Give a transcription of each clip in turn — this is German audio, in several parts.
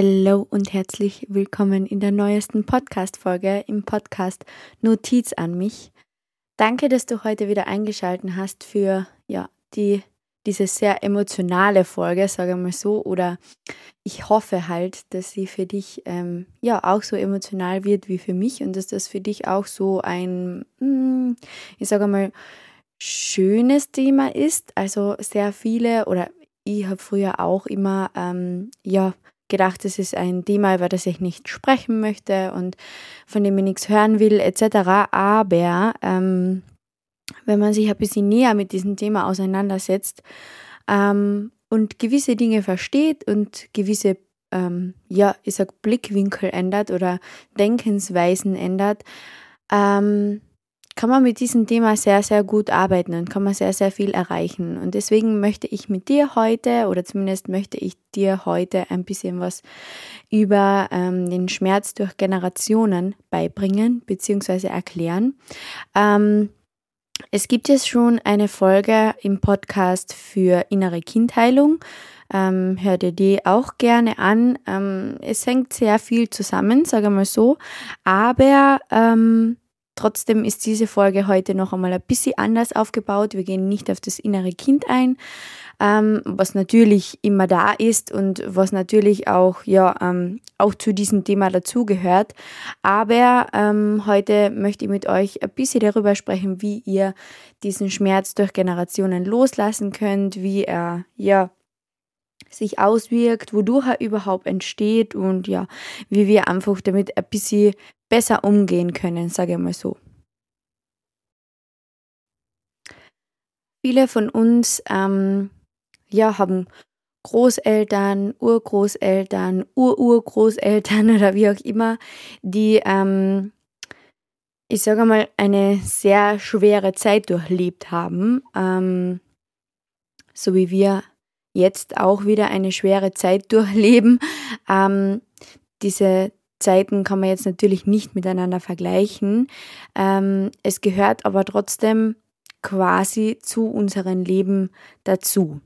Hallo und herzlich willkommen in der neuesten Podcast-Folge im Podcast Notiz an mich. Danke, dass du heute wieder eingeschaltet hast für ja, die, diese sehr emotionale Folge, sage ich mal so. Oder ich hoffe halt, dass sie für dich ähm, ja auch so emotional wird wie für mich und dass das für dich auch so ein, hm, ich sage mal, schönes Thema ist. Also sehr viele oder ich habe früher auch immer ähm, ja gedacht, es ist ein Thema, über das ich nicht sprechen möchte und von dem ich nichts hören will, etc. Aber ähm, wenn man sich ein bisschen näher mit diesem Thema auseinandersetzt ähm, und gewisse Dinge versteht und gewisse, ähm, ja, ich sag Blickwinkel ändert oder Denkensweisen ändert, ähm, kann man mit diesem Thema sehr, sehr gut arbeiten und kann man sehr, sehr viel erreichen. Und deswegen möchte ich mit dir heute, oder zumindest möchte ich dir heute ein bisschen was über ähm, den Schmerz durch Generationen beibringen bzw. erklären. Ähm, es gibt jetzt schon eine Folge im Podcast für innere Kindheilung. Ähm, hör dir die auch gerne an. Ähm, es hängt sehr viel zusammen, sage mal so. Aber ähm, Trotzdem ist diese Folge heute noch einmal ein bisschen anders aufgebaut. Wir gehen nicht auf das innere Kind ein, ähm, was natürlich immer da ist und was natürlich auch, ja, ähm, auch zu diesem Thema dazugehört. Aber ähm, heute möchte ich mit euch ein bisschen darüber sprechen, wie ihr diesen Schmerz durch Generationen loslassen könnt, wie er, ja, sich auswirkt, wodurch er überhaupt entsteht und ja, wie wir einfach damit ein bisschen besser umgehen können, sage ich mal so. Viele von uns ähm, ja, haben Großeltern, Urgroßeltern, Ururgroßeltern oder wie auch immer, die, ähm, ich sage mal, eine sehr schwere Zeit durchlebt haben, ähm, so wie wir jetzt auch wieder eine schwere Zeit durchleben. Ähm, diese Zeiten kann man jetzt natürlich nicht miteinander vergleichen. Ähm, es gehört aber trotzdem quasi zu unserem Leben dazu.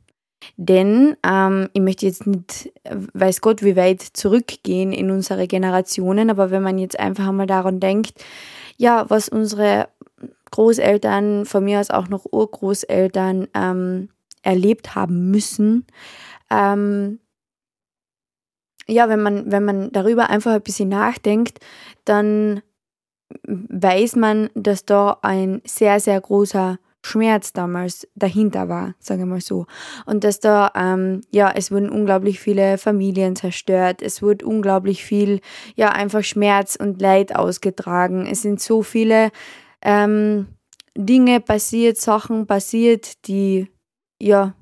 Denn ähm, ich möchte jetzt nicht, weiß Gott, wie weit zurückgehen in unsere Generationen, aber wenn man jetzt einfach einmal daran denkt, ja, was unsere Großeltern, von mir aus auch noch Urgroßeltern ähm, erlebt haben müssen, ähm, ja, wenn man, wenn man darüber einfach ein bisschen nachdenkt, dann weiß man, dass da ein sehr, sehr großer Schmerz damals dahinter war, sage ich mal so. Und dass da, ähm, ja, es wurden unglaublich viele Familien zerstört, es wurde unglaublich viel, ja, einfach Schmerz und Leid ausgetragen. Es sind so viele ähm, Dinge passiert, Sachen passiert, die, ja,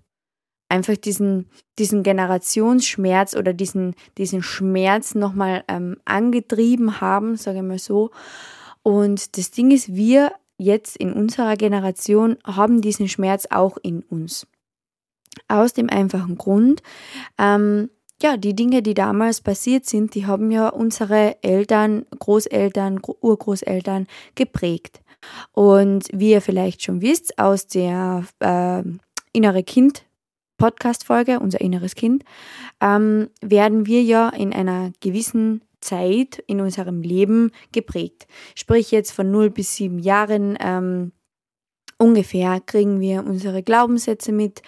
einfach diesen, diesen Generationsschmerz oder diesen, diesen Schmerz nochmal ähm, angetrieben haben, sage ich mal so. Und das Ding ist, wir jetzt in unserer Generation haben diesen Schmerz auch in uns. Aus dem einfachen Grund, ähm, ja, die Dinge, die damals passiert sind, die haben ja unsere Eltern, Großeltern, Urgroßeltern geprägt. Und wie ihr vielleicht schon wisst, aus der äh, innere Kind Podcast-Folge, unser inneres Kind, ähm, werden wir ja in einer gewissen Zeit in unserem Leben geprägt. Sprich jetzt von 0 bis 7 Jahren ähm, ungefähr kriegen wir unsere Glaubenssätze mit.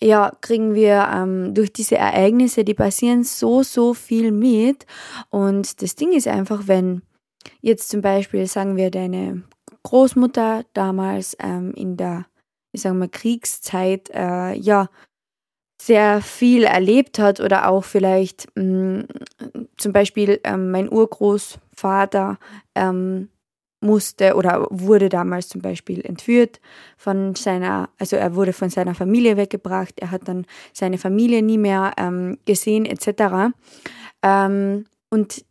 Ja, kriegen wir ähm, durch diese Ereignisse, die passieren, so, so viel mit. Und das Ding ist einfach, wenn jetzt zum Beispiel, sagen wir, deine Großmutter damals ähm, in der, ich sage mal, Kriegszeit, äh, ja, sehr viel erlebt hat oder auch vielleicht mh, mm, zum Beispiel ähm, mein Urgroßvater ähm, musste oder wurde damals zum Beispiel entführt von seiner, also er wurde von seiner Familie weggebracht, er hat dann seine Familie nie mehr ähm, gesehen etc. Ähm, und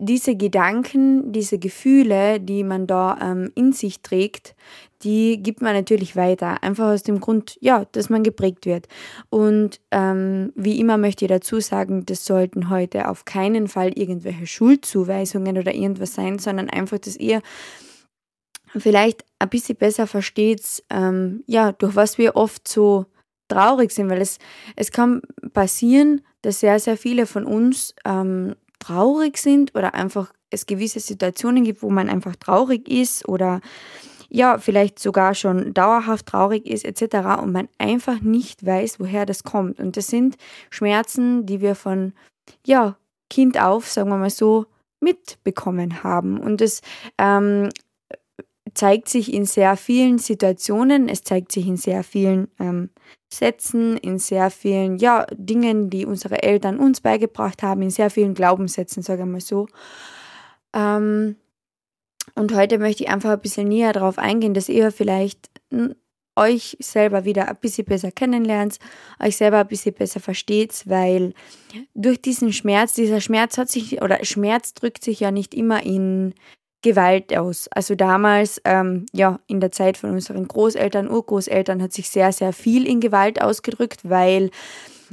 diese Gedanken, diese Gefühle, die man da ähm, in sich trägt, die gibt man natürlich weiter. Einfach aus dem Grund, ja, dass man geprägt wird. Und ähm, wie immer möchte ich dazu sagen, das sollten heute auf keinen Fall irgendwelche Schuldzuweisungen oder irgendwas sein, sondern einfach, dass ihr vielleicht ein bisschen besser versteht, ähm, ja, durch was wir oft so traurig sind, weil es, es kann passieren, dass sehr, sehr viele von uns ähm, traurig sind oder einfach es gewisse Situationen gibt, wo man einfach traurig ist oder ja, vielleicht sogar schon dauerhaft traurig ist etc. und man einfach nicht weiß, woher das kommt. Und das sind Schmerzen, die wir von ja, Kind auf, sagen wir mal so, mitbekommen haben. Und das ähm, zeigt sich in sehr vielen Situationen, es zeigt sich in sehr vielen ähm, Sätzen, in sehr vielen ja, Dingen, die unsere Eltern uns beigebracht haben, in sehr vielen Glaubenssätzen, sage ich mal so. Ähm, und heute möchte ich einfach ein bisschen näher darauf eingehen, dass ihr vielleicht euch selber wieder ein bisschen besser kennenlernt, euch selber ein bisschen besser versteht, weil durch diesen Schmerz, dieser Schmerz hat sich, oder Schmerz drückt sich ja nicht immer in Gewalt aus. Also damals, ähm, ja, in der Zeit von unseren Großeltern, Urgroßeltern hat sich sehr, sehr viel in Gewalt ausgedrückt, weil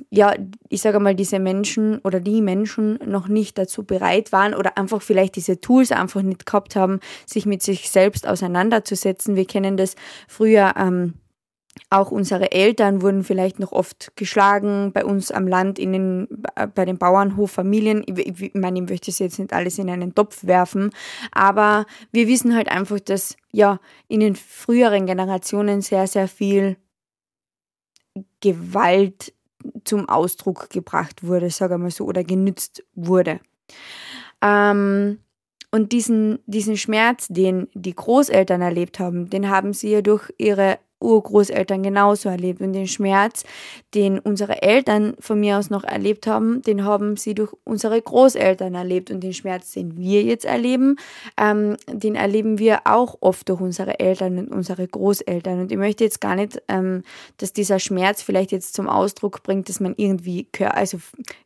ja, ich sage mal, diese Menschen oder die Menschen noch nicht dazu bereit waren oder einfach vielleicht diese Tools einfach nicht gehabt haben, sich mit sich selbst auseinanderzusetzen. Wir kennen das früher. Ähm, auch unsere Eltern wurden vielleicht noch oft geschlagen bei uns am Land, in den, bei den Bauernhoffamilien. Ich, ich meine, ich möchte es jetzt nicht alles in einen Topf werfen, aber wir wissen halt einfach, dass ja in den früheren Generationen sehr, sehr viel Gewalt zum Ausdruck gebracht wurde, sage mal so, oder genützt wurde. Ähm, und diesen, diesen Schmerz, den die Großeltern erlebt haben, den haben sie ja durch ihre Urgroßeltern genauso erlebt. Und den Schmerz, den unsere Eltern von mir aus noch erlebt haben, den haben sie durch unsere Großeltern erlebt. Und den Schmerz, den wir jetzt erleben, ähm, den erleben wir auch oft durch unsere Eltern und unsere Großeltern. Und ich möchte jetzt gar nicht, ähm, dass dieser Schmerz vielleicht jetzt zum Ausdruck bringt, dass man irgendwie kör also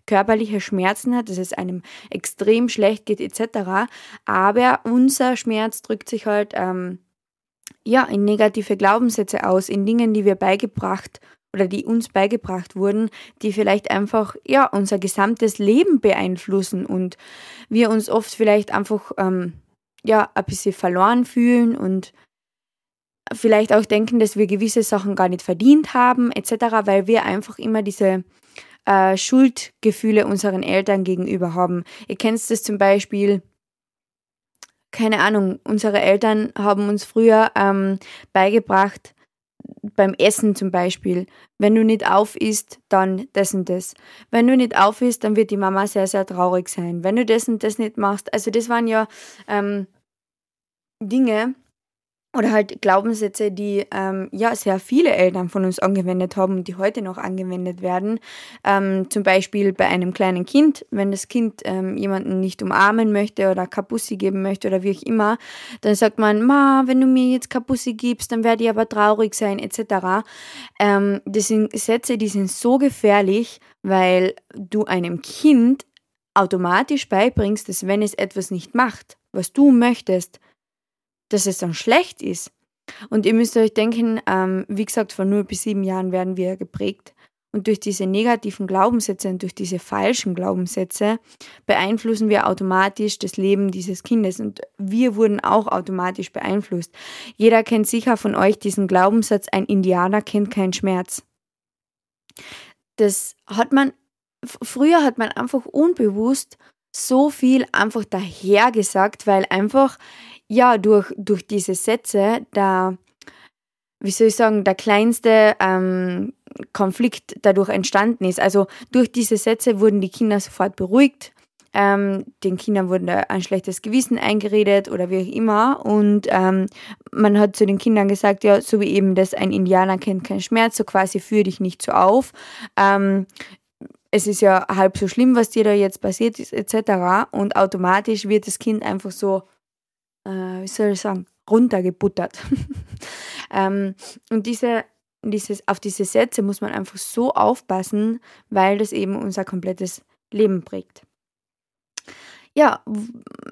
körperliche Schmerzen hat, dass es einem extrem schlecht geht etc. Aber unser Schmerz drückt sich halt ähm, ja, in negative Glaubenssätze aus, in Dingen, die wir beigebracht oder die uns beigebracht wurden, die vielleicht einfach ja unser gesamtes Leben beeinflussen und wir uns oft vielleicht einfach ähm, ja ein bisschen verloren fühlen und vielleicht auch denken, dass wir gewisse Sachen gar nicht verdient haben etc., weil wir einfach immer diese äh, Schuldgefühle unseren Eltern gegenüber haben. Ihr kennt das zum Beispiel keine Ahnung, unsere Eltern haben uns früher ähm, beigebracht, beim Essen zum Beispiel, wenn du nicht auf isst, dann das und das. Wenn du nicht auf isst, dann wird die Mama sehr, sehr traurig sein. Wenn du das und das nicht machst, also das waren ja ähm, Dinge, oder halt Glaubenssätze, die ähm, ja sehr viele Eltern von uns angewendet haben und die heute noch angewendet werden. Ähm, zum Beispiel bei einem kleinen Kind, wenn das Kind ähm, jemanden nicht umarmen möchte oder Kapussi geben möchte oder wie auch immer, dann sagt man, Ma, wenn du mir jetzt Kapussi gibst, dann werde ich aber traurig sein etc. Ähm, das sind Sätze, die sind so gefährlich, weil du einem Kind automatisch beibringst, dass wenn es etwas nicht macht, was du möchtest, dass es dann schlecht ist. Und ihr müsst euch denken, ähm, wie gesagt, von 0 bis 7 Jahren werden wir geprägt. Und durch diese negativen Glaubenssätze und durch diese falschen Glaubenssätze beeinflussen wir automatisch das Leben dieses Kindes. Und wir wurden auch automatisch beeinflusst. Jeder kennt sicher von euch diesen Glaubenssatz, ein Indianer kennt keinen Schmerz. Das hat man, früher hat man einfach unbewusst so viel einfach dahergesagt, weil einfach ja, durch, durch diese Sätze, da, wie soll ich sagen, der kleinste ähm, Konflikt dadurch entstanden ist. Also durch diese Sätze wurden die Kinder sofort beruhigt. Ähm, den Kindern wurde ein schlechtes Gewissen eingeredet oder wie auch immer. Und ähm, man hat zu den Kindern gesagt, ja, so wie eben das, ein Indianer kennt keinen Schmerz, so quasi führ dich nicht so auf. Ähm, es ist ja halb so schlimm, was dir da jetzt passiert ist, etc. Und automatisch wird das Kind einfach so äh, wie soll ich sagen, runtergebuttert. ähm, und diese, dieses, auf diese Sätze muss man einfach so aufpassen, weil das eben unser komplettes Leben prägt. Ja,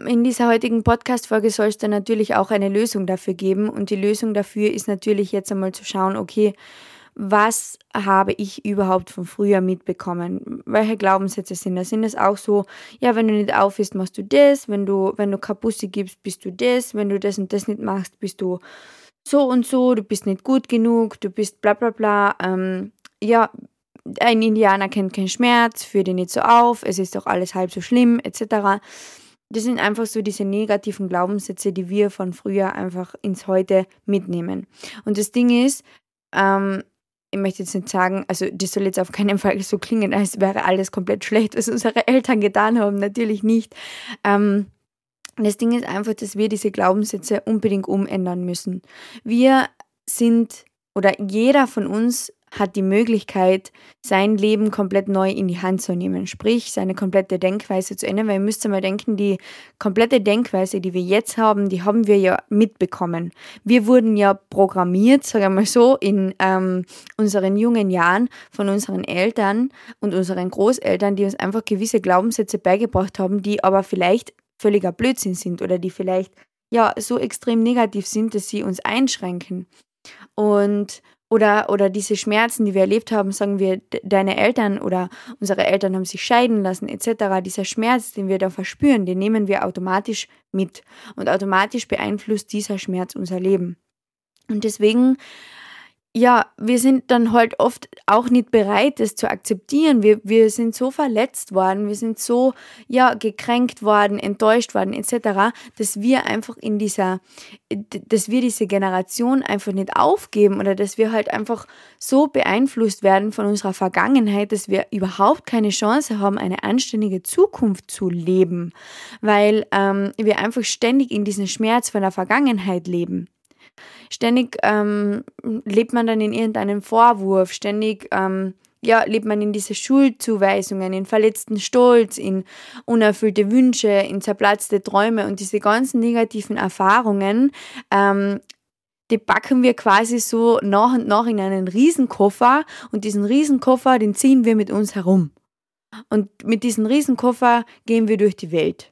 in dieser heutigen Podcast-Folge soll es dann natürlich auch eine Lösung dafür geben. Und die Lösung dafür ist natürlich jetzt einmal zu schauen, okay, was habe ich überhaupt von früher mitbekommen? Welche Glaubenssätze sind das? Sind es auch so, ja, wenn du nicht aufhörst, machst du das, wenn du, wenn du Kapusse gibst, bist du das, wenn du das und das nicht machst, bist du so und so, du bist nicht gut genug, du bist bla bla bla. Ähm, ja, ein Indianer kennt keinen Schmerz, führt ihn nicht so auf, es ist doch alles halb so schlimm, etc. Das sind einfach so diese negativen Glaubenssätze, die wir von früher einfach ins Heute mitnehmen. Und das Ding ist, ähm, ich möchte jetzt nicht sagen, also das soll jetzt auf keinen Fall so klingen, als wäre alles komplett schlecht, was unsere Eltern getan haben, natürlich nicht. Ähm, das Ding ist einfach, dass wir diese Glaubenssätze unbedingt umändern müssen. Wir sind oder jeder von uns hat die Möglichkeit, sein Leben komplett neu in die Hand zu nehmen, sprich seine komplette Denkweise zu ändern, weil ihr müsst einmal denken, die komplette Denkweise, die wir jetzt haben, die haben wir ja mitbekommen. Wir wurden ja programmiert, sagen wir mal so, in ähm, unseren jungen Jahren von unseren Eltern und unseren Großeltern, die uns einfach gewisse Glaubenssätze beigebracht haben, die aber vielleicht völliger Blödsinn sind oder die vielleicht ja so extrem negativ sind, dass sie uns einschränken. Und oder, oder diese Schmerzen, die wir erlebt haben, sagen wir, deine Eltern oder unsere Eltern haben sich scheiden lassen, etc. Dieser Schmerz, den wir da verspüren, den nehmen wir automatisch mit. Und automatisch beeinflusst dieser Schmerz unser Leben. Und deswegen ja, wir sind dann halt oft auch nicht bereit, das zu akzeptieren. Wir, wir sind so verletzt worden, wir sind so, ja, gekränkt worden, enttäuscht worden, etc., dass wir einfach in dieser, dass wir diese Generation einfach nicht aufgeben oder dass wir halt einfach so beeinflusst werden von unserer Vergangenheit, dass wir überhaupt keine Chance haben, eine anständige Zukunft zu leben, weil ähm, wir einfach ständig in diesem Schmerz von der Vergangenheit leben. Ständig ähm, lebt man dann in irgendeinem Vorwurf, ständig ähm, ja, lebt man in diese Schuldzuweisungen, in verletzten Stolz, in unerfüllte Wünsche, in zerplatzte Träume und diese ganzen negativen Erfahrungen, ähm, die packen wir quasi so nach und nach in einen Riesenkoffer und diesen Riesenkoffer, den ziehen wir mit uns herum. Und mit diesem Riesenkoffer gehen wir durch die Welt.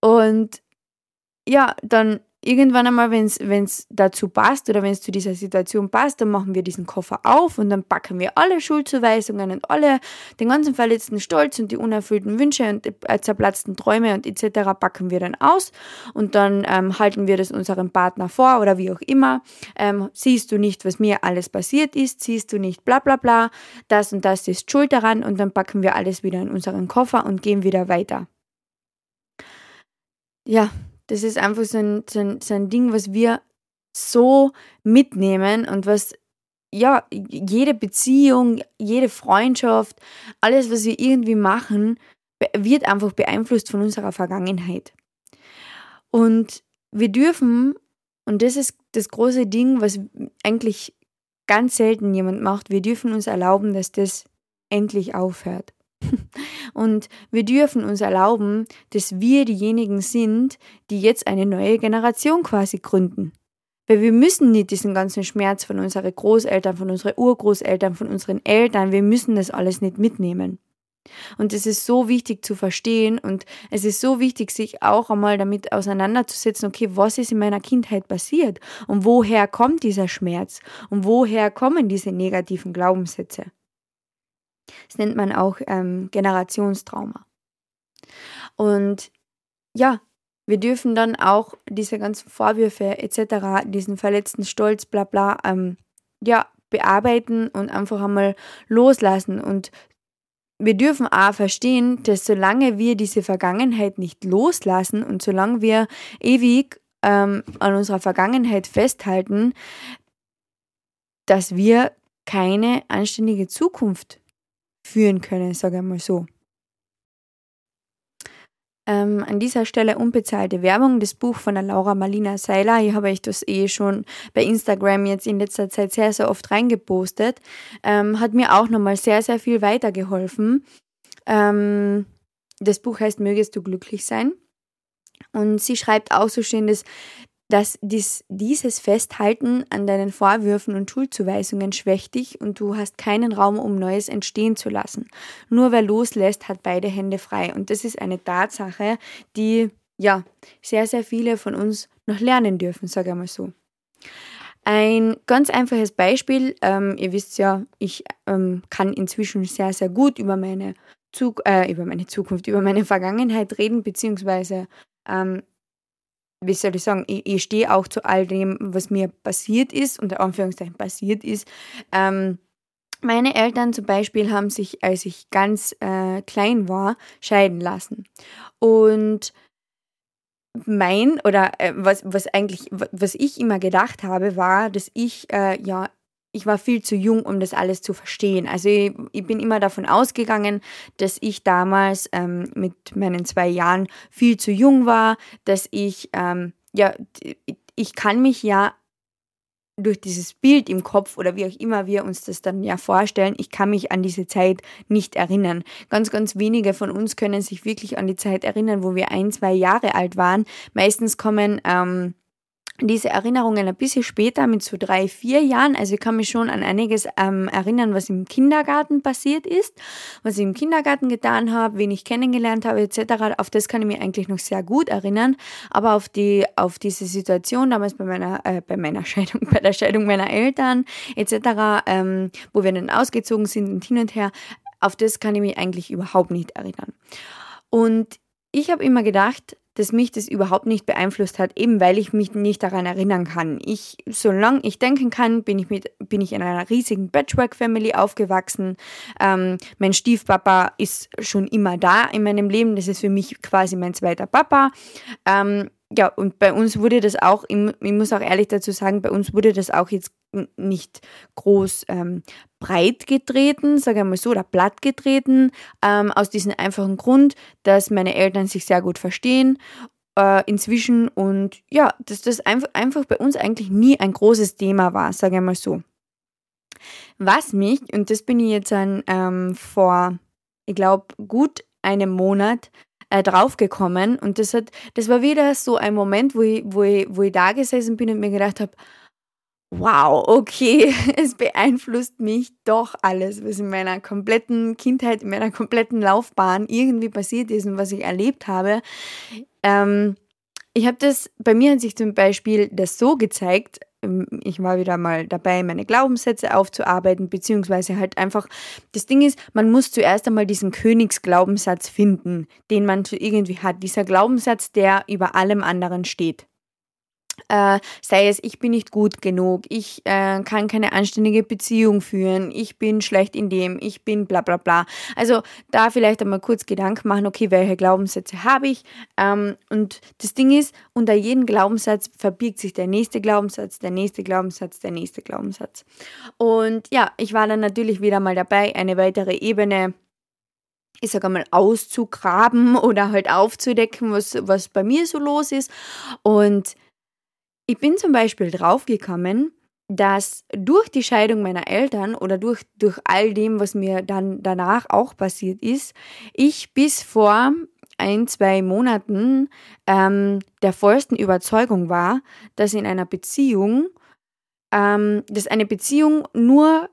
Und ja, dann irgendwann einmal, wenn es dazu passt oder wenn es zu dieser Situation passt, dann machen wir diesen Koffer auf und dann packen wir alle Schuldzuweisungen und alle, den ganzen verletzten Stolz und die unerfüllten Wünsche und die äh, zerplatzten Träume und etc. packen wir dann aus und dann ähm, halten wir das unserem Partner vor oder wie auch immer. Ähm, siehst du nicht, was mir alles passiert ist, siehst du nicht bla bla bla, das und das ist Schuld daran und dann packen wir alles wieder in unseren Koffer und gehen wieder weiter. Ja, das ist einfach so ein, so ein, so ein Ding, was wir so mitnehmen und was ja, jede Beziehung, jede Freundschaft, alles, was wir irgendwie machen, wird einfach beeinflusst von unserer Vergangenheit. Und wir dürfen, und das ist das große Ding, was eigentlich ganz selten jemand macht, wir dürfen uns erlauben, dass das endlich aufhört. Und wir dürfen uns erlauben, dass wir diejenigen sind, die jetzt eine neue Generation quasi gründen. Weil wir müssen nicht diesen ganzen Schmerz von unseren Großeltern, von unseren Urgroßeltern, von unseren Eltern, wir müssen das alles nicht mitnehmen. Und es ist so wichtig zu verstehen und es ist so wichtig, sich auch einmal damit auseinanderzusetzen, okay, was ist in meiner Kindheit passiert und woher kommt dieser Schmerz und woher kommen diese negativen Glaubenssätze. Das nennt man auch ähm, Generationstrauma. Und ja, wir dürfen dann auch diese ganzen Vorwürfe etc., diesen verletzten Stolz, bla bla, ähm, ja, bearbeiten und einfach einmal loslassen. Und wir dürfen auch verstehen, dass solange wir diese Vergangenheit nicht loslassen und solange wir ewig ähm, an unserer Vergangenheit festhalten, dass wir keine anständige Zukunft führen können, sage ich mal so. Ähm, an dieser Stelle unbezahlte Werbung, das Buch von der Laura Marlina Seiler. Hier habe ich das eh schon bei Instagram jetzt in letzter Zeit sehr, sehr oft reingepostet. Ähm, hat mir auch nochmal sehr, sehr viel weitergeholfen. Ähm, das Buch heißt Mögest du glücklich sein. Und sie schreibt auch so schön, dass dass dies, dieses Festhalten an deinen Vorwürfen und Schuldzuweisungen schwächt dich und du hast keinen Raum, um Neues entstehen zu lassen. Nur wer loslässt, hat beide Hände frei. Und das ist eine Tatsache, die ja sehr, sehr viele von uns noch lernen dürfen, sage ich mal so. Ein ganz einfaches Beispiel, ähm, ihr wisst ja, ich ähm, kann inzwischen sehr, sehr gut über meine, Zug äh, über meine Zukunft, über meine Vergangenheit reden, beziehungsweise ähm, wie soll ich sagen, ich, ich stehe auch zu all dem, was mir passiert ist, unter Anführungszeichen passiert ist. Ähm, Meine Eltern zum Beispiel haben sich, als ich ganz äh, klein war, scheiden lassen. Und mein oder äh, was, was eigentlich, was ich immer gedacht habe, war, dass ich äh, ja ich war viel zu jung, um das alles zu verstehen. Also ich, ich bin immer davon ausgegangen, dass ich damals ähm, mit meinen zwei Jahren viel zu jung war, dass ich, ähm, ja, ich kann mich ja durch dieses Bild im Kopf oder wie auch immer wir uns das dann ja vorstellen, ich kann mich an diese Zeit nicht erinnern. Ganz, ganz wenige von uns können sich wirklich an die Zeit erinnern, wo wir ein, zwei Jahre alt waren. Meistens kommen ähm, diese Erinnerungen ein bisschen später mit so drei, vier Jahren. Also ich kann mich schon an einiges ähm, erinnern, was im Kindergarten passiert ist, was ich im Kindergarten getan habe, wen ich kennengelernt habe etc. Auf das kann ich mich eigentlich noch sehr gut erinnern. Aber auf die auf diese Situation damals bei meiner äh, bei meiner Scheidung, bei der Scheidung meiner Eltern etc., ähm, wo wir dann ausgezogen sind und hin und her, auf das kann ich mich eigentlich überhaupt nicht erinnern. Und ich habe immer gedacht, dass mich das überhaupt nicht beeinflusst hat, eben weil ich mich nicht daran erinnern kann. Ich, solange ich denken kann, bin ich, mit, bin ich in einer riesigen Patchwork-Family aufgewachsen. Ähm, mein Stiefpapa ist schon immer da in meinem Leben. Das ist für mich quasi mein zweiter Papa. Ähm, ja, und bei uns wurde das auch, ich muss auch ehrlich dazu sagen, bei uns wurde das auch jetzt nicht groß ähm, breit getreten, sage ich mal so, oder platt getreten, ähm, aus diesem einfachen Grund, dass meine Eltern sich sehr gut verstehen äh, inzwischen und ja, dass das einfach, einfach bei uns eigentlich nie ein großes Thema war, sage ich mal so. Was mich, und das bin ich jetzt an, ähm, vor, ich glaube, gut einem Monat äh, draufgekommen und das hat, das war wieder so ein Moment, wo ich, wo ich, wo ich da gesessen bin und mir gedacht habe, wow, okay, es beeinflusst mich doch alles, was in meiner kompletten Kindheit, in meiner kompletten Laufbahn irgendwie passiert ist und was ich erlebt habe. Ähm, ich habe das, bei mir hat sich zum Beispiel das so gezeigt, ähm, ich war wieder mal dabei, meine Glaubenssätze aufzuarbeiten, beziehungsweise halt einfach, das Ding ist, man muss zuerst einmal diesen Königsglaubenssatz finden, den man irgendwie hat. Dieser Glaubenssatz, der über allem anderen steht. Äh, sei es, ich bin nicht gut genug, ich äh, kann keine anständige Beziehung führen, ich bin schlecht in dem, ich bin bla bla bla. Also da vielleicht einmal kurz Gedanken machen, okay, welche Glaubenssätze habe ich? Ähm, und das Ding ist, unter jedem Glaubenssatz verbirgt sich der nächste Glaubenssatz, der nächste Glaubenssatz, der nächste Glaubenssatz. Und ja, ich war dann natürlich wieder mal dabei, eine weitere Ebene ich sage mal, auszugraben oder halt aufzudecken, was, was bei mir so los ist. Und ich bin zum Beispiel draufgekommen, dass durch die Scheidung meiner Eltern oder durch, durch all dem, was mir dann danach auch passiert ist, ich bis vor ein, zwei Monaten ähm, der vollsten Überzeugung war, dass in einer Beziehung, ähm, dass eine Beziehung nur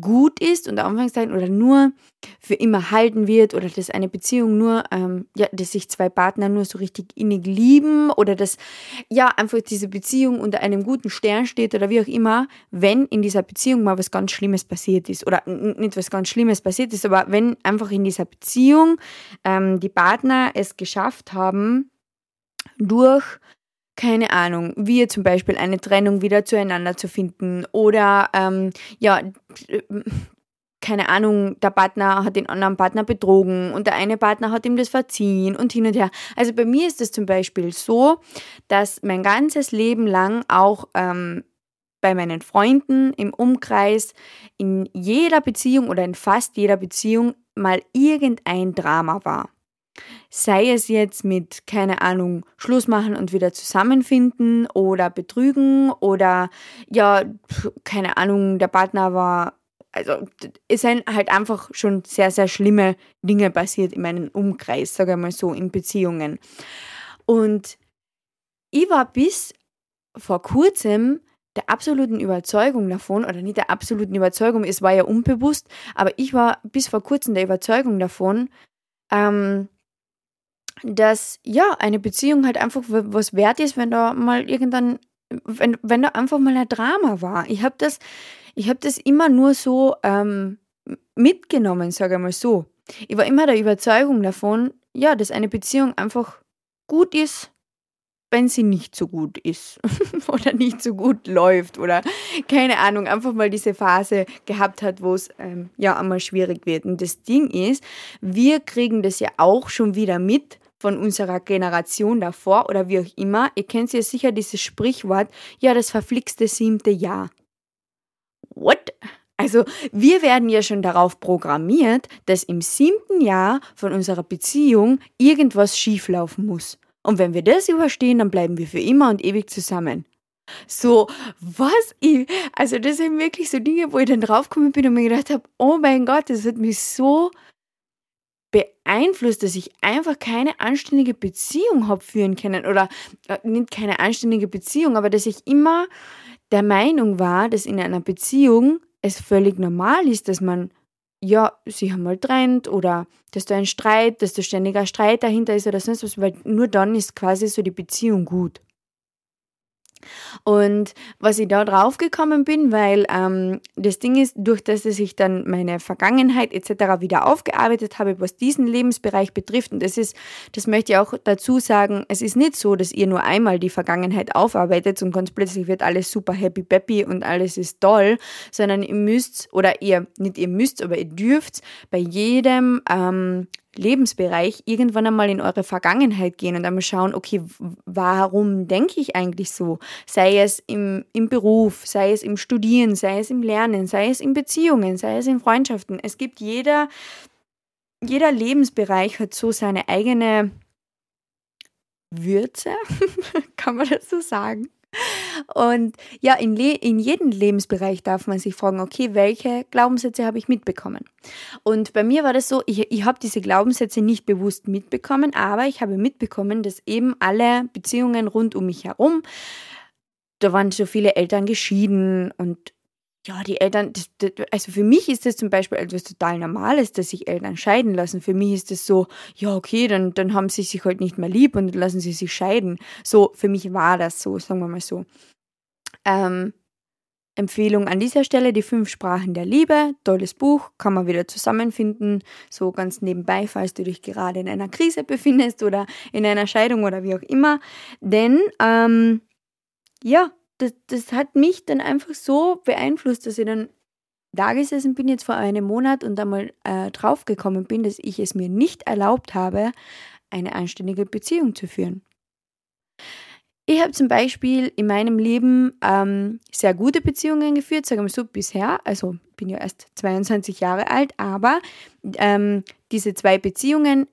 gut ist, unter Anführungszeichen, oder nur für immer halten wird, oder dass eine Beziehung nur, ähm, ja, dass sich zwei Partner nur so richtig innig lieben, oder dass, ja, einfach diese Beziehung unter einem guten Stern steht, oder wie auch immer, wenn in dieser Beziehung mal was ganz Schlimmes passiert ist, oder nicht was ganz Schlimmes passiert ist, aber wenn einfach in dieser Beziehung ähm, die Partner es geschafft haben, durch keine Ahnung, wie zum Beispiel eine Trennung wieder zueinander zu finden oder ähm, ja, keine Ahnung, der Partner hat den anderen Partner betrogen und der eine Partner hat ihm das verziehen und hin und her. Also bei mir ist es zum Beispiel so, dass mein ganzes Leben lang auch ähm, bei meinen Freunden im Umkreis in jeder Beziehung oder in fast jeder Beziehung mal irgendein Drama war. Sei es jetzt mit, keine Ahnung, Schluss machen und wieder zusammenfinden oder betrügen oder ja, keine Ahnung, der Partner war, also es sind halt einfach schon sehr, sehr schlimme Dinge passiert in meinem Umkreis, sage ich mal so, in Beziehungen. Und ich war bis vor kurzem der absoluten Überzeugung davon, oder nicht der absoluten Überzeugung, es war ja unbewusst, aber ich war bis vor kurzem der Überzeugung davon, ähm, dass ja, eine Beziehung halt einfach was wert ist, wenn da mal irgendwann, wenn, wenn da einfach mal ein Drama war. Ich habe das, ich das immer nur so ähm, mitgenommen, sage ich mal so. Ich war immer der Überzeugung davon, ja, dass eine Beziehung einfach gut ist, wenn sie nicht so gut ist oder nicht so gut läuft oder keine Ahnung, einfach mal diese Phase gehabt hat, wo es ähm, ja einmal schwierig wird. Und das Ding ist, wir kriegen das ja auch schon wieder mit von unserer Generation davor oder wie auch immer. Ihr kennt ja sicher dieses Sprichwort, ja, das verflixte siebte Jahr. What? Also wir werden ja schon darauf programmiert, dass im siebten Jahr von unserer Beziehung irgendwas schieflaufen muss. Und wenn wir das überstehen, dann bleiben wir für immer und ewig zusammen. So, was ich, also das sind wirklich so Dinge, wo ich dann draufgekommen bin und mir gedacht habe, oh mein Gott, das hat mich so beeinflusst, dass ich einfach keine anständige Beziehung habe führen können oder äh, nicht keine anständige Beziehung, aber dass ich immer der Meinung war, dass in einer Beziehung es völlig normal ist, dass man ja, sich einmal trennt oder dass da ein Streit, dass da ständiger Streit dahinter ist oder sonst was, weil nur dann ist quasi so die Beziehung gut. Und was ich da drauf gekommen bin, weil ähm, das Ding ist, durch das, ich dann meine Vergangenheit etc. wieder aufgearbeitet habe, was diesen Lebensbereich betrifft, und das ist, das möchte ich auch dazu sagen, es ist nicht so, dass ihr nur einmal die Vergangenheit aufarbeitet und ganz plötzlich wird alles super happy peppy und alles ist toll, sondern ihr müsst, oder ihr, nicht ihr müsst, aber ihr dürft bei jedem ähm, Lebensbereich irgendwann einmal in eure Vergangenheit gehen und einmal schauen, okay, warum denke ich eigentlich so? Sei es im, im Beruf, sei es im Studieren, sei es im Lernen, sei es in Beziehungen, sei es in Freundschaften. Es gibt jeder, jeder Lebensbereich hat so seine eigene Würze, kann man das so sagen? Und ja, in, in jedem Lebensbereich darf man sich fragen, okay, welche Glaubenssätze habe ich mitbekommen? Und bei mir war das so, ich, ich habe diese Glaubenssätze nicht bewusst mitbekommen, aber ich habe mitbekommen, dass eben alle Beziehungen rund um mich herum, da waren so viele Eltern geschieden und ja, die Eltern, das, das, also für mich ist das zum Beispiel etwas total Normales, dass sich Eltern scheiden lassen. Für mich ist das so, ja, okay, dann, dann haben sie sich halt nicht mehr lieb und lassen sie sich scheiden. So, für mich war das so, sagen wir mal so. Ähm, Empfehlung an dieser Stelle, die fünf Sprachen der Liebe, tolles Buch, kann man wieder zusammenfinden, so ganz nebenbei, falls du dich gerade in einer Krise befindest oder in einer Scheidung oder wie auch immer. Denn, ähm, ja, das, das hat mich dann einfach so beeinflusst, dass ich dann da gesessen bin jetzt vor einem Monat und einmal äh, draufgekommen bin, dass ich es mir nicht erlaubt habe, eine anständige Beziehung zu führen. Ich habe zum Beispiel in meinem Leben ähm, sehr gute Beziehungen geführt, sagen wir so bisher. Also bin ja erst 22 Jahre alt, aber ähm, diese zwei Beziehungen,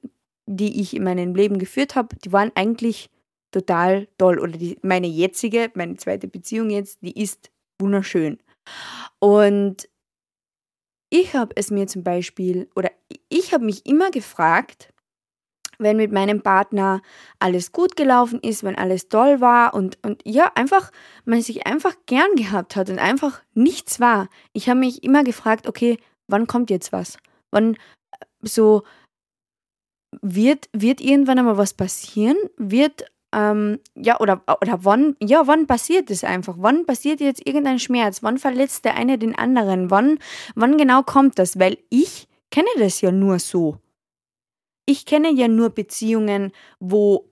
die ich in meinem Leben geführt habe, die waren eigentlich total toll. Oder die, meine jetzige, meine zweite Beziehung jetzt, die ist wunderschön. Und ich habe es mir zum Beispiel, oder ich habe mich immer gefragt, wenn mit meinem Partner alles gut gelaufen ist, wenn alles toll war und, und ja, einfach, man sich einfach gern gehabt hat und einfach nichts war. Ich habe mich immer gefragt, okay, wann kommt jetzt was? Wann so wird, wird irgendwann einmal was passieren? Wird ähm, ja, oder, oder wann, ja, wann passiert es einfach? Wann passiert jetzt irgendein Schmerz? Wann verletzt der eine den anderen? Wann, wann genau kommt das? Weil ich kenne das ja nur so. Ich kenne ja nur Beziehungen, wo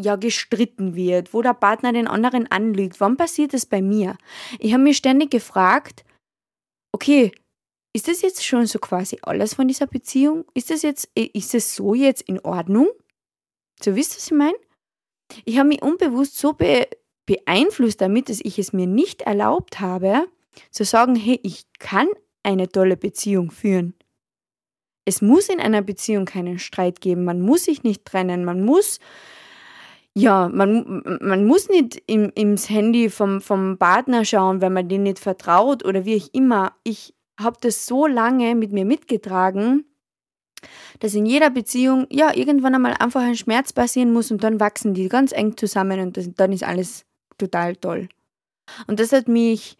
ja gestritten wird, wo der Partner den anderen anlügt. Wann passiert das bei mir? Ich habe mich ständig gefragt, okay, ist das jetzt schon so quasi alles von dieser Beziehung? Ist das jetzt, ist das so jetzt in Ordnung? So wisst ihr, was ich meine? Ich habe mich unbewusst so be beeinflusst damit, dass ich es mir nicht erlaubt habe, zu sagen, hey, ich kann eine tolle Beziehung führen. Es muss in einer Beziehung keinen Streit geben, man muss sich nicht trennen, man muss, ja, man, man muss nicht im, ins Handy vom, vom Partner schauen, wenn man den nicht vertraut oder wie ich immer. Ich habe das so lange mit mir mitgetragen, dass in jeder Beziehung ja irgendwann einmal einfach ein Schmerz passieren muss und dann wachsen die ganz eng zusammen und das, dann ist alles total toll. Und das hat mich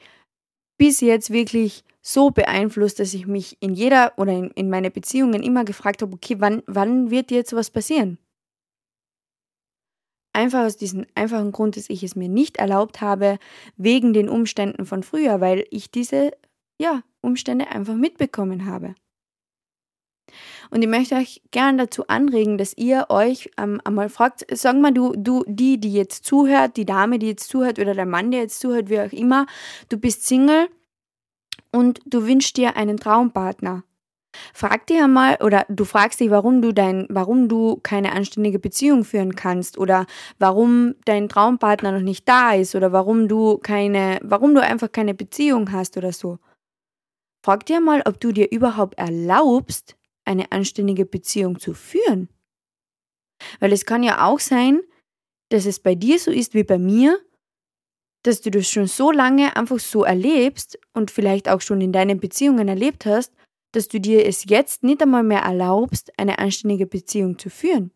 bis jetzt wirklich so beeinflusst, dass ich mich in jeder oder in, in meine Beziehungen immer gefragt habe, okay, wann, wann wird jetzt was passieren? Einfach aus diesem einfachen Grund, dass ich es mir nicht erlaubt habe, wegen den Umständen von früher, weil ich diese ja, Umstände einfach mitbekommen habe. Und ich möchte euch gerne dazu anregen, dass ihr euch ähm, einmal fragt, sag mal du, du, die, die jetzt zuhört, die Dame, die jetzt zuhört oder der Mann, der jetzt zuhört, wie auch immer, du bist Single und du wünschst dir einen Traumpartner. Frag dich einmal oder du fragst dich, warum du dein, warum du keine anständige Beziehung führen kannst oder warum dein Traumpartner noch nicht da ist oder warum du keine, warum du einfach keine Beziehung hast oder so. Frag dir mal, ob du dir überhaupt erlaubst, eine anständige Beziehung zu führen. Weil es kann ja auch sein, dass es bei dir so ist wie bei mir, dass du das schon so lange einfach so erlebst und vielleicht auch schon in deinen Beziehungen erlebt hast, dass du dir es jetzt nicht einmal mehr erlaubst, eine anständige Beziehung zu führen.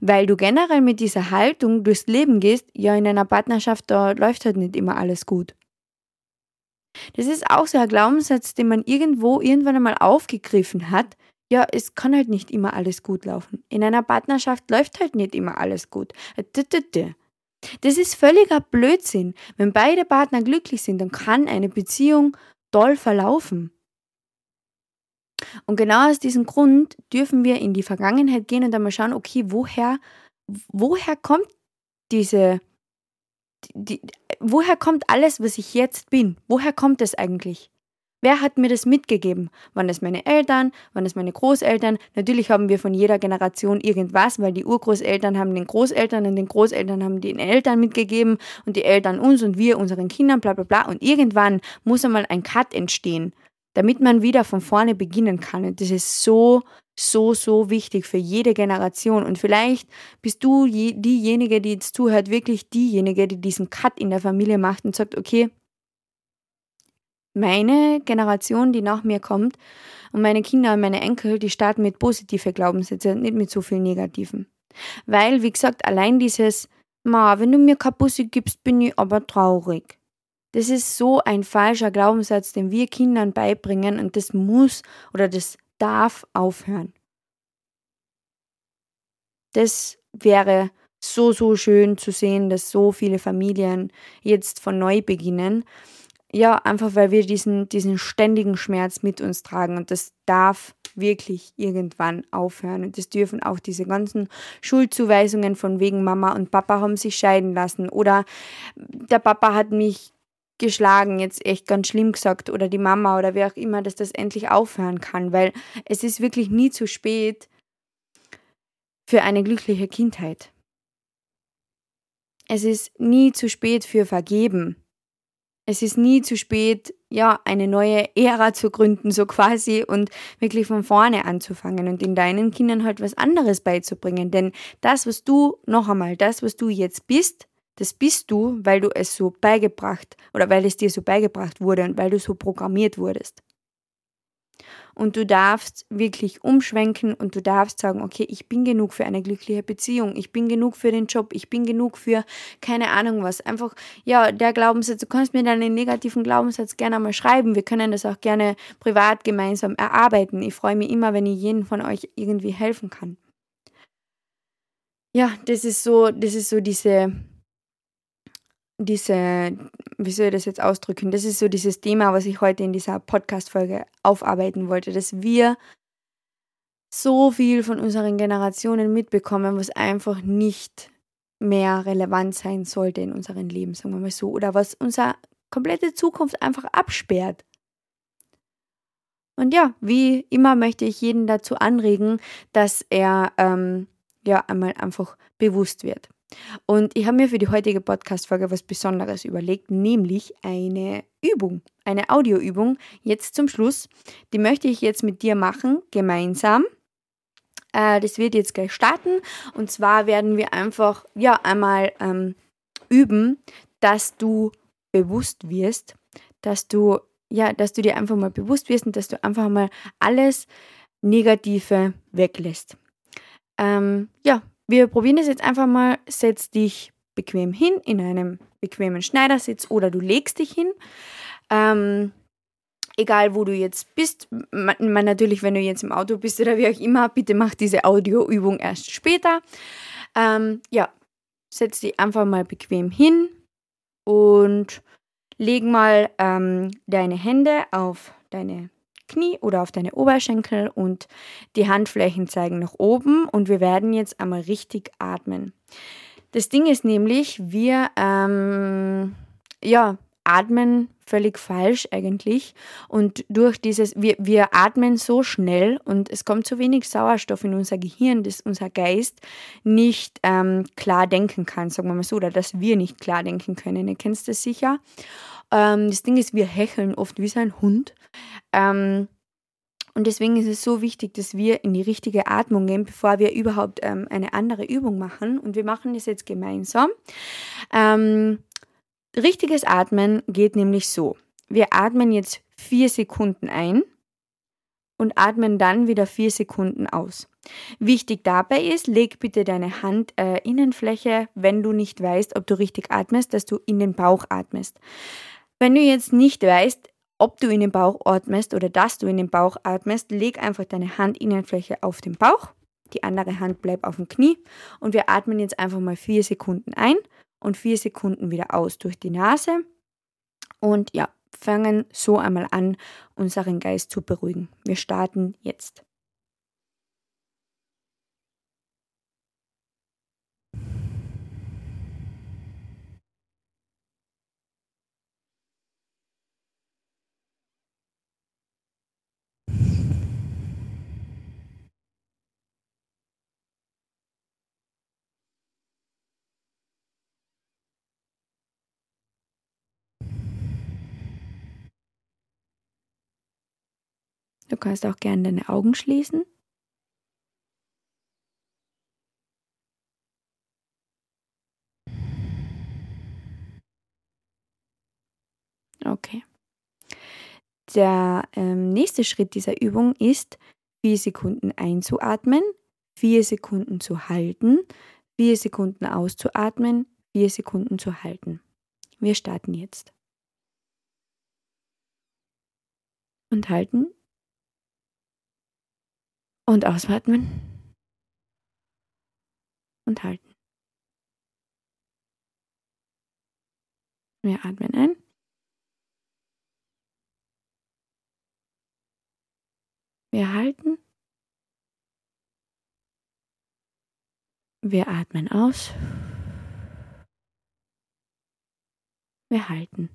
Weil du generell mit dieser Haltung durchs Leben gehst, ja, in einer Partnerschaft, da läuft halt nicht immer alles gut. Das ist auch so ein Glaubenssatz, den man irgendwo irgendwann einmal aufgegriffen hat, ja, es kann halt nicht immer alles gut laufen. In einer Partnerschaft läuft halt nicht immer alles gut. Das ist völliger Blödsinn. Wenn beide Partner glücklich sind, dann kann eine Beziehung toll verlaufen. Und genau aus diesem Grund dürfen wir in die Vergangenheit gehen und einmal schauen, okay, woher, woher kommt diese, die, woher kommt alles, was ich jetzt bin? Woher kommt es eigentlich? Wer hat mir das mitgegeben? Waren es meine Eltern? Waren es meine Großeltern? Natürlich haben wir von jeder Generation irgendwas, weil die Urgroßeltern haben den Großeltern und den Großeltern haben den Eltern mitgegeben und die Eltern uns und wir unseren Kindern, bla bla bla. Und irgendwann muss einmal ein Cut entstehen, damit man wieder von vorne beginnen kann. Und das ist so, so, so wichtig für jede Generation. Und vielleicht bist du diejenige, die jetzt zuhört, wirklich diejenige, die diesen Cut in der Familie macht und sagt, okay, meine Generation, die nach mir kommt, und meine Kinder und meine Enkel, die starten mit positiven Glaubenssätzen, nicht mit so viel negativen. Weil, wie gesagt, allein dieses, Ma, wenn du mir Kapusse gibst, bin ich aber traurig. Das ist so ein falscher Glaubenssatz, den wir Kindern beibringen und das muss oder das darf aufhören. Das wäre so, so schön zu sehen, dass so viele Familien jetzt von neu beginnen ja, einfach weil wir diesen, diesen ständigen Schmerz mit uns tragen und das darf wirklich irgendwann aufhören. Und das dürfen auch diese ganzen Schuldzuweisungen von wegen Mama und Papa haben sich scheiden lassen oder der Papa hat mich geschlagen, jetzt echt ganz schlimm gesagt, oder die Mama oder wer auch immer, dass das endlich aufhören kann, weil es ist wirklich nie zu spät für eine glückliche Kindheit. Es ist nie zu spät für Vergeben es ist nie zu spät, ja, eine neue Ära zu gründen, so quasi, und wirklich von vorne anzufangen und in deinen Kindern halt was anderes beizubringen. Denn das, was du, noch einmal, das, was du jetzt bist, das bist du, weil du es so beigebracht oder weil es dir so beigebracht wurde und weil du so programmiert wurdest. Und du darfst wirklich umschwenken und du darfst sagen, okay, ich bin genug für eine glückliche Beziehung, ich bin genug für den Job, ich bin genug für keine Ahnung was. Einfach, ja, der Glaubenssatz, du kannst mir deinen negativen Glaubenssatz gerne mal schreiben. Wir können das auch gerne privat gemeinsam erarbeiten. Ich freue mich immer, wenn ich jedem von euch irgendwie helfen kann. Ja, das ist so, das ist so diese, diese, wie soll ich das jetzt ausdrücken? Das ist so dieses Thema, was ich heute in dieser Podcast-Folge aufarbeiten wollte, dass wir so viel von unseren Generationen mitbekommen, was einfach nicht mehr relevant sein sollte in unserem Leben, sagen wir mal so, oder was unsere komplette Zukunft einfach absperrt. Und ja, wie immer möchte ich jeden dazu anregen, dass er ähm, ja einmal einfach bewusst wird. Und ich habe mir für die heutige Podcast-Folge was Besonderes überlegt, nämlich eine Übung, eine Audioübung, jetzt zum Schluss. Die möchte ich jetzt mit dir machen, gemeinsam. Äh, das wird jetzt gleich starten. Und zwar werden wir einfach, ja, einmal ähm, üben, dass du bewusst wirst, dass du, ja, dass du dir einfach mal bewusst wirst und dass du einfach mal alles Negative weglässt. Ähm, ja, wir probieren es jetzt einfach mal. Setz dich bequem hin in einem bequemen Schneidersitz oder du legst dich hin. Ähm, egal wo du jetzt bist, man, man, natürlich, wenn du jetzt im Auto bist oder wie auch immer, bitte mach diese Audioübung erst später. Ähm, ja, setz dich einfach mal bequem hin und leg mal ähm, deine Hände auf deine Knie oder auf deine Oberschenkel und die Handflächen zeigen nach oben und wir werden jetzt einmal richtig atmen. Das Ding ist nämlich, wir ähm, ja, atmen völlig falsch eigentlich. Und durch dieses, wir, wir atmen so schnell und es kommt so wenig Sauerstoff in unser Gehirn, dass unser Geist nicht ähm, klar denken kann, sagen wir mal so, oder dass wir nicht klar denken können. Ihr kennt das sicher. Ähm, das Ding ist, wir hecheln oft wie so ein Hund. Ähm, und deswegen ist es so wichtig, dass wir in die richtige Atmung gehen, bevor wir überhaupt ähm, eine andere Übung machen. Und wir machen das jetzt gemeinsam. Ähm, richtiges Atmen geht nämlich so. Wir atmen jetzt vier Sekunden ein und atmen dann wieder vier Sekunden aus. Wichtig dabei ist, leg bitte deine Handinnenfläche, äh, wenn du nicht weißt, ob du richtig atmest, dass du in den Bauch atmest. Wenn du jetzt nicht weißt, ob du in den Bauch atmest oder dass du in den Bauch atmest, leg einfach deine Handinnenfläche auf den Bauch, die andere Hand bleibt auf dem Knie und wir atmen jetzt einfach mal vier Sekunden ein und vier Sekunden wieder aus durch die Nase. Und ja, fangen so einmal an, unseren Geist zu beruhigen. Wir starten jetzt. Kannst auch gerne deine Augen schließen. Okay. Der ähm, nächste Schritt dieser Übung ist, vier Sekunden einzuatmen, vier Sekunden zu halten, vier Sekunden auszuatmen, vier Sekunden zu halten. Wir starten jetzt. Und halten. Und ausatmen. Und halten. Wir atmen ein. Wir halten. Wir atmen aus. Wir halten.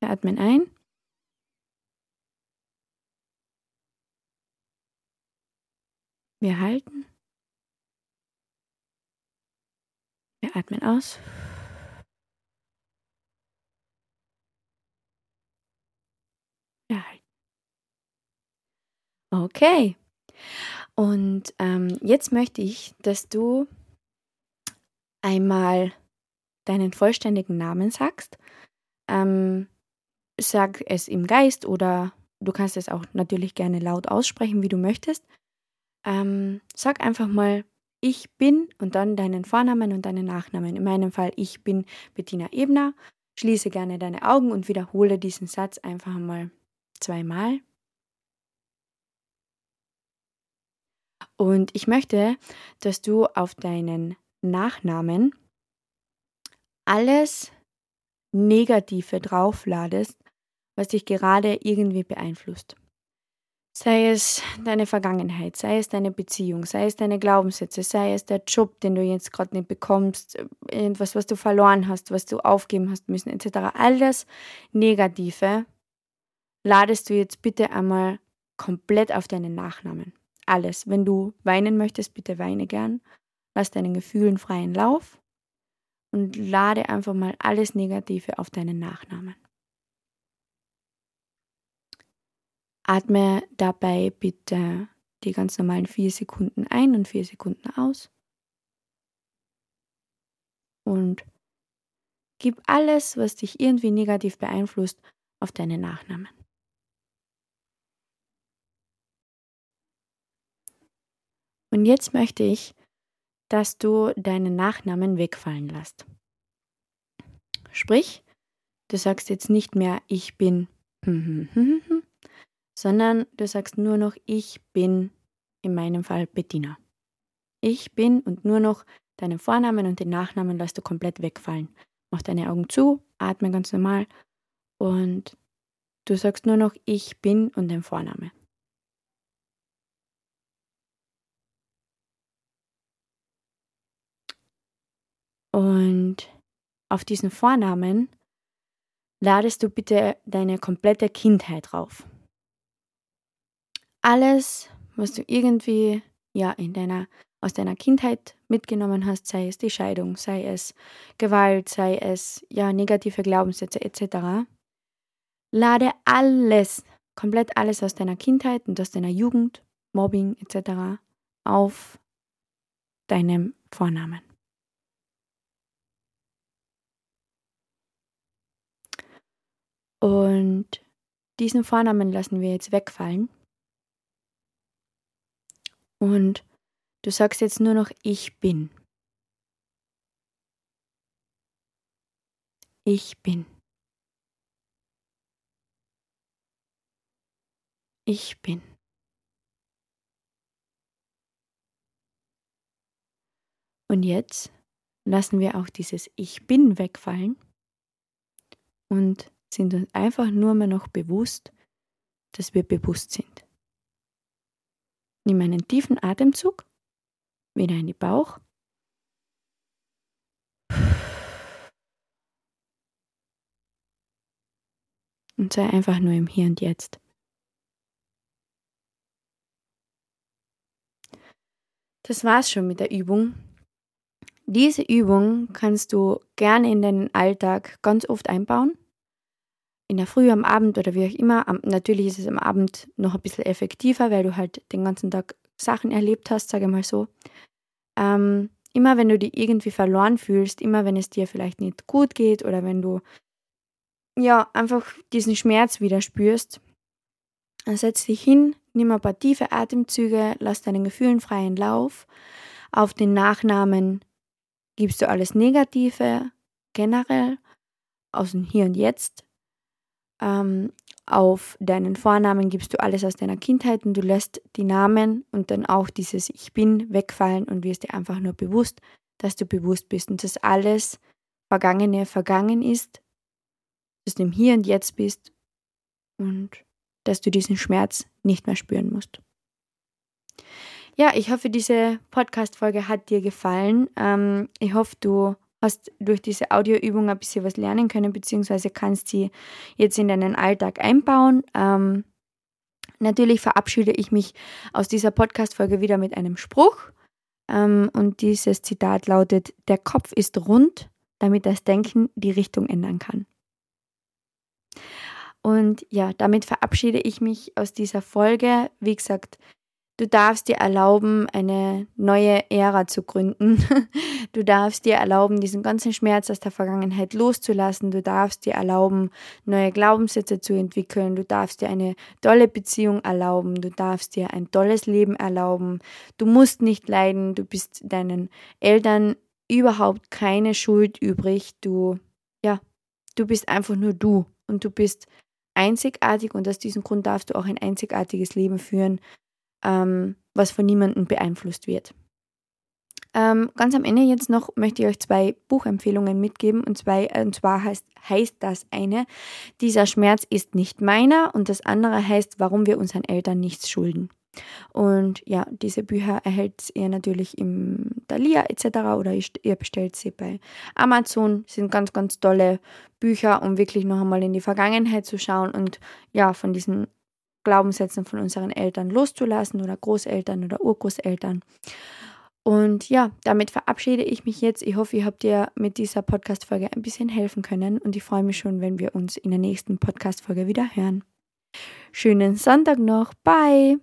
Wir atmen ein. Wir halten. Wir atmen aus. Wir halten. Okay. Und ähm, jetzt möchte ich, dass du einmal deinen vollständigen Namen sagst. Ähm, sag es im Geist oder du kannst es auch natürlich gerne laut aussprechen, wie du möchtest. Ähm, sag einfach mal, ich bin und dann deinen Vornamen und deinen Nachnamen. In meinem Fall, ich bin Bettina Ebner. Schließe gerne deine Augen und wiederhole diesen Satz einfach mal zweimal. Und ich möchte, dass du auf deinen Nachnamen alles Negative draufladest, was dich gerade irgendwie beeinflusst. Sei es deine Vergangenheit, sei es deine Beziehung, sei es deine Glaubenssätze, sei es der Job, den du jetzt gerade nicht bekommst, irgendwas, was du verloren hast, was du aufgeben hast müssen, etc. All das Negative ladest du jetzt bitte einmal komplett auf deinen Nachnamen. Alles. Wenn du weinen möchtest, bitte weine gern. Lass deinen Gefühlen freien Lauf und lade einfach mal alles Negative auf deinen Nachnamen. Atme dabei bitte die ganz normalen vier Sekunden ein und vier Sekunden aus. Und gib alles, was dich irgendwie negativ beeinflusst, auf deinen Nachnamen. Und jetzt möchte ich, dass du deinen Nachnamen wegfallen lässt. Sprich, du sagst jetzt nicht mehr, ich bin sondern du sagst nur noch, ich bin, in meinem Fall Bettina. Ich bin und nur noch deinen Vornamen und den Nachnamen lässt du komplett wegfallen. mach deine Augen zu, atme ganz normal und du sagst nur noch ich bin und den Vorname. Und auf diesen Vornamen ladest du bitte deine komplette Kindheit drauf. Alles, was du irgendwie ja in deiner aus deiner Kindheit mitgenommen hast, sei es die Scheidung, sei es Gewalt, sei es ja negative Glaubenssätze etc. Lade alles, komplett alles aus deiner Kindheit und aus deiner Jugend, Mobbing etc. auf deinem Vornamen. Und diesen Vornamen lassen wir jetzt wegfallen. Und du sagst jetzt nur noch ich bin. Ich bin. Ich bin. Und jetzt lassen wir auch dieses Ich bin wegfallen und sind uns einfach nur mehr noch bewusst, dass wir bewusst sind. Nimm einen tiefen Atemzug, wieder in die Bauch. Und sei einfach nur im Hier und Jetzt. Das war's schon mit der Übung. Diese Übung kannst du gerne in deinen Alltag ganz oft einbauen in der Früh, am Abend oder wie auch immer. natürlich ist es am Abend noch ein bisschen effektiver, weil du halt den ganzen Tag Sachen erlebt hast, sage ich mal so. Ähm, immer wenn du dich irgendwie verloren fühlst, immer wenn es dir vielleicht nicht gut geht oder wenn du ja einfach diesen Schmerz wieder spürst, dann setz dich hin, nimm ein paar tiefe Atemzüge, lass deinen Gefühlen freien Lauf. Auf den Nachnamen gibst du alles Negative generell aus dem Hier und Jetzt ähm, auf deinen Vornamen gibst du alles aus deiner Kindheit und du lässt die Namen und dann auch dieses Ich bin wegfallen und wirst dir einfach nur bewusst, dass du bewusst bist und dass alles Vergangene vergangen ist, dass du im Hier und Jetzt bist und dass du diesen Schmerz nicht mehr spüren musst. Ja, ich hoffe, diese Podcast-Folge hat dir gefallen. Ähm, ich hoffe, du hast durch diese Audioübung ein bisschen was lernen können, beziehungsweise kannst sie jetzt in deinen Alltag einbauen. Ähm, natürlich verabschiede ich mich aus dieser Podcast-Folge wieder mit einem Spruch. Ähm, und dieses Zitat lautet: Der Kopf ist rund, damit das Denken die Richtung ändern kann. Und ja, damit verabschiede ich mich aus dieser Folge. Wie gesagt, Du darfst dir erlauben, eine neue Ära zu gründen. Du darfst dir erlauben, diesen ganzen Schmerz aus der Vergangenheit loszulassen. Du darfst dir erlauben, neue Glaubenssätze zu entwickeln. Du darfst dir eine tolle Beziehung erlauben. Du darfst dir ein tolles Leben erlauben. Du musst nicht leiden. Du bist deinen Eltern überhaupt keine Schuld übrig. Du, ja, du bist einfach nur du und du bist einzigartig und aus diesem Grund darfst du auch ein einzigartiges Leben führen ähm, was von niemandem beeinflusst wird. Ähm, ganz am Ende jetzt noch möchte ich euch zwei Buchempfehlungen mitgeben. Und, zwei, und zwar heißt, heißt das eine, dieser Schmerz ist nicht meiner. Und das andere heißt, warum wir unseren Eltern nichts schulden. Und ja, diese Bücher erhält ihr natürlich im Thalia etc. oder ihr bestellt sie bei Amazon. Sind ganz, ganz tolle Bücher, um wirklich noch einmal in die Vergangenheit zu schauen und ja, von diesen Glaubenssätzen von unseren Eltern loszulassen oder Großeltern oder Urgroßeltern. Und ja, damit verabschiede ich mich jetzt. Ich hoffe, ihr habt dir mit dieser Podcast-Folge ein bisschen helfen können und ich freue mich schon, wenn wir uns in der nächsten Podcast-Folge wieder hören. Schönen Sonntag noch. Bye!